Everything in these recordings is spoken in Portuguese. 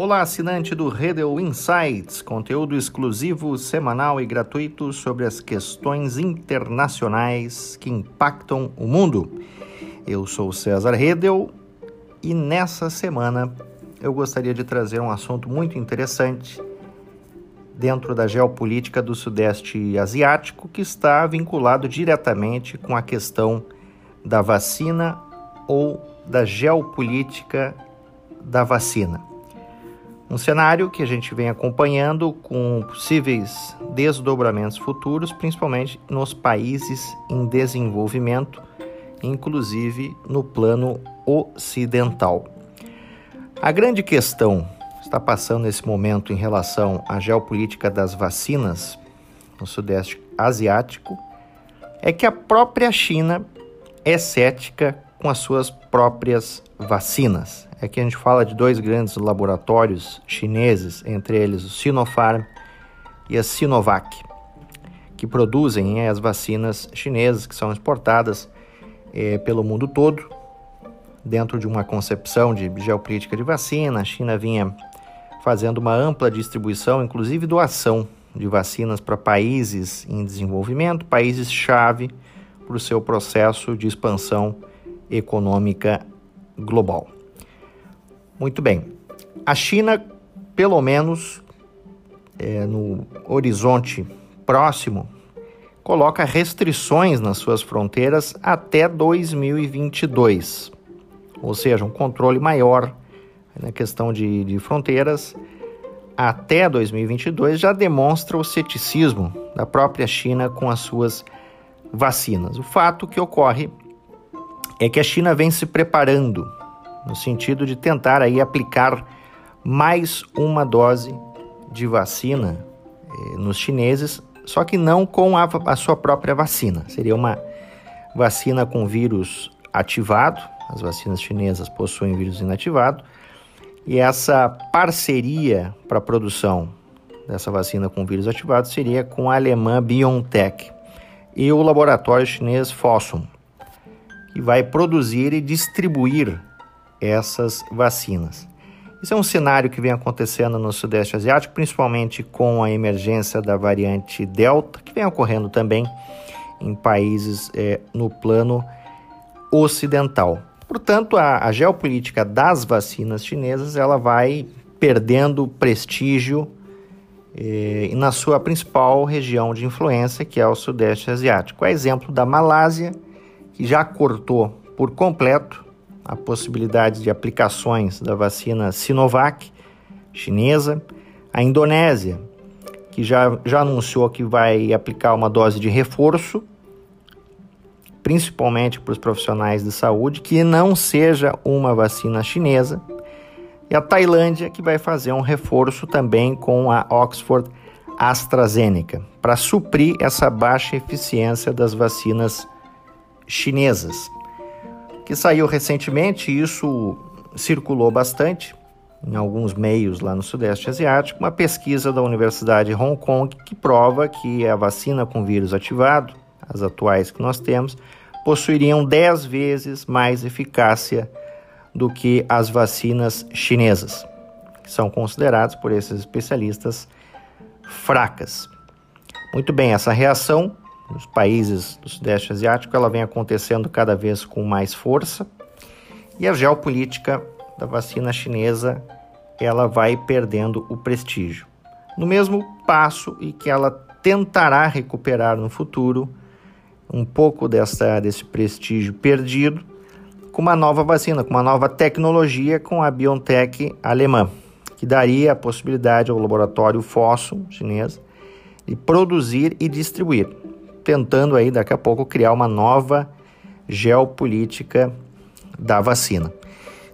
Olá, assinante do Redel Insights, conteúdo exclusivo, semanal e gratuito sobre as questões internacionais que impactam o mundo. Eu sou César Redel e nessa semana eu gostaria de trazer um assunto muito interessante dentro da geopolítica do Sudeste Asiático que está vinculado diretamente com a questão da vacina ou da geopolítica da vacina. Um cenário que a gente vem acompanhando com possíveis desdobramentos futuros, principalmente nos países em desenvolvimento, inclusive no plano ocidental. A grande questão está passando nesse momento em relação à geopolítica das vacinas no Sudeste Asiático é que a própria China é cética com as suas próprias vacinas é que a gente fala de dois grandes laboratórios chineses, entre eles o Sinopharm e a Sinovac, que produzem é, as vacinas chinesas que são exportadas é, pelo mundo todo. Dentro de uma concepção de geopolítica de vacina, a China vinha fazendo uma ampla distribuição, inclusive doação de vacinas para países em desenvolvimento, países-chave para o seu processo de expansão econômica global. Muito bem. A China, pelo menos é, no horizonte próximo, coloca restrições nas suas fronteiras até 2022, ou seja, um controle maior na questão de, de fronteiras até 2022 já demonstra o ceticismo da própria China com as suas vacinas. O fato que ocorre é que a China vem se preparando no sentido de tentar aí aplicar mais uma dose de vacina eh, nos chineses, só que não com a, a sua própria vacina. Seria uma vacina com vírus ativado, as vacinas chinesas possuem vírus inativado, e essa parceria para a produção dessa vacina com vírus ativado seria com a alemã BioNTech e o laboratório chinês Fosun, que vai produzir e distribuir essas vacinas. Isso é um cenário que vem acontecendo no Sudeste Asiático, principalmente com a emergência da variante Delta, que vem ocorrendo também em países é, no plano ocidental. Portanto, a, a, geopolítica das vacinas chinesas ela vai perdendo prestígio eh, na sua principal região de influência, que é o Sudeste Asiático. É exemplo da Malásia, que já cortou por completo a possibilidade de aplicações da vacina Sinovac chinesa, a Indonésia, que já, já anunciou que vai aplicar uma dose de reforço, principalmente para os profissionais de saúde, que não seja uma vacina chinesa, e a Tailândia, que vai fazer um reforço também com a Oxford AstraZeneca, para suprir essa baixa eficiência das vacinas chinesas que saiu recentemente, isso circulou bastante em alguns meios lá no Sudeste Asiático, uma pesquisa da Universidade de Hong Kong que prova que a vacina com vírus ativado, as atuais que nós temos, possuiriam 10 vezes mais eficácia do que as vacinas chinesas, que são consideradas por esses especialistas fracas. Muito bem, essa reação nos países do Sudeste Asiático, ela vem acontecendo cada vez com mais força e a geopolítica da vacina chinesa ela vai perdendo o prestígio. No mesmo passo e que ela tentará recuperar no futuro um pouco dessa, desse prestígio perdido com uma nova vacina, com uma nova tecnologia com a BioNTech alemã, que daria a possibilidade ao laboratório Fosun chinês de produzir e distribuir tentando aí daqui a pouco criar uma nova geopolítica da vacina.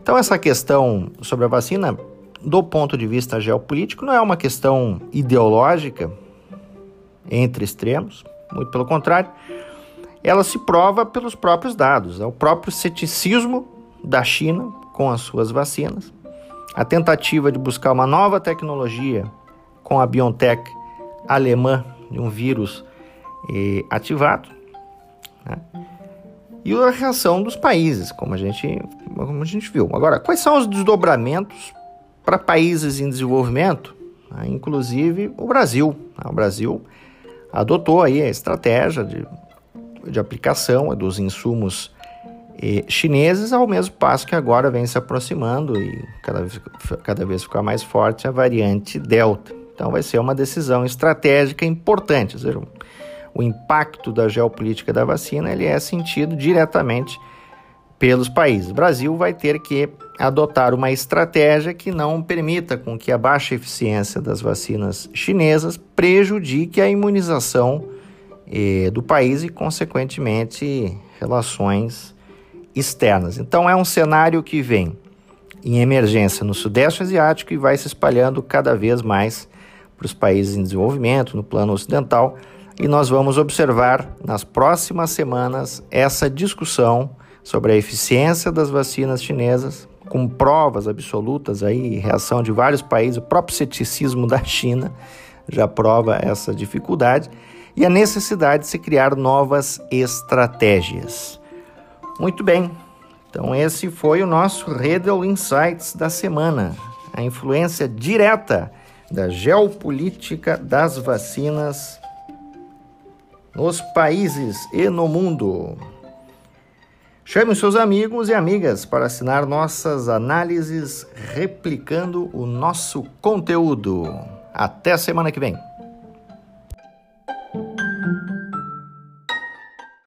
Então essa questão sobre a vacina, do ponto de vista geopolítico, não é uma questão ideológica entre extremos, muito pelo contrário, ela se prova pelos próprios dados, é o próprio ceticismo da China com as suas vacinas, a tentativa de buscar uma nova tecnologia com a BioNTech alemã de um vírus ativado. Né? E a reação dos países, como a, gente, como a gente viu. Agora, quais são os desdobramentos para países em desenvolvimento, né, inclusive o Brasil. Né, o Brasil adotou aí a estratégia de, de aplicação dos insumos eh, chineses, ao mesmo passo que agora vem se aproximando e cada, cada vez ficar mais forte a variante Delta. Então vai ser uma decisão estratégica importante, dizer, o impacto da geopolítica da vacina ele é sentido diretamente pelos países. O Brasil vai ter que adotar uma estratégia que não permita com que a baixa eficiência das vacinas chinesas prejudique a imunização eh, do país e, consequentemente, relações externas. Então, é um cenário que vem em emergência no Sudeste Asiático e vai se espalhando cada vez mais para os países em desenvolvimento, no plano ocidental, e nós vamos observar nas próximas semanas essa discussão sobre a eficiência das vacinas chinesas, com provas absolutas aí, reação de vários países, o próprio ceticismo da China já prova essa dificuldade e a necessidade de se criar novas estratégias. Muito bem. Então esse foi o nosso Redel Insights da semana, a influência direta da geopolítica das vacinas nos países e no mundo. Chame os seus amigos e amigas para assinar nossas análises replicando o nosso conteúdo. Até a semana que vem.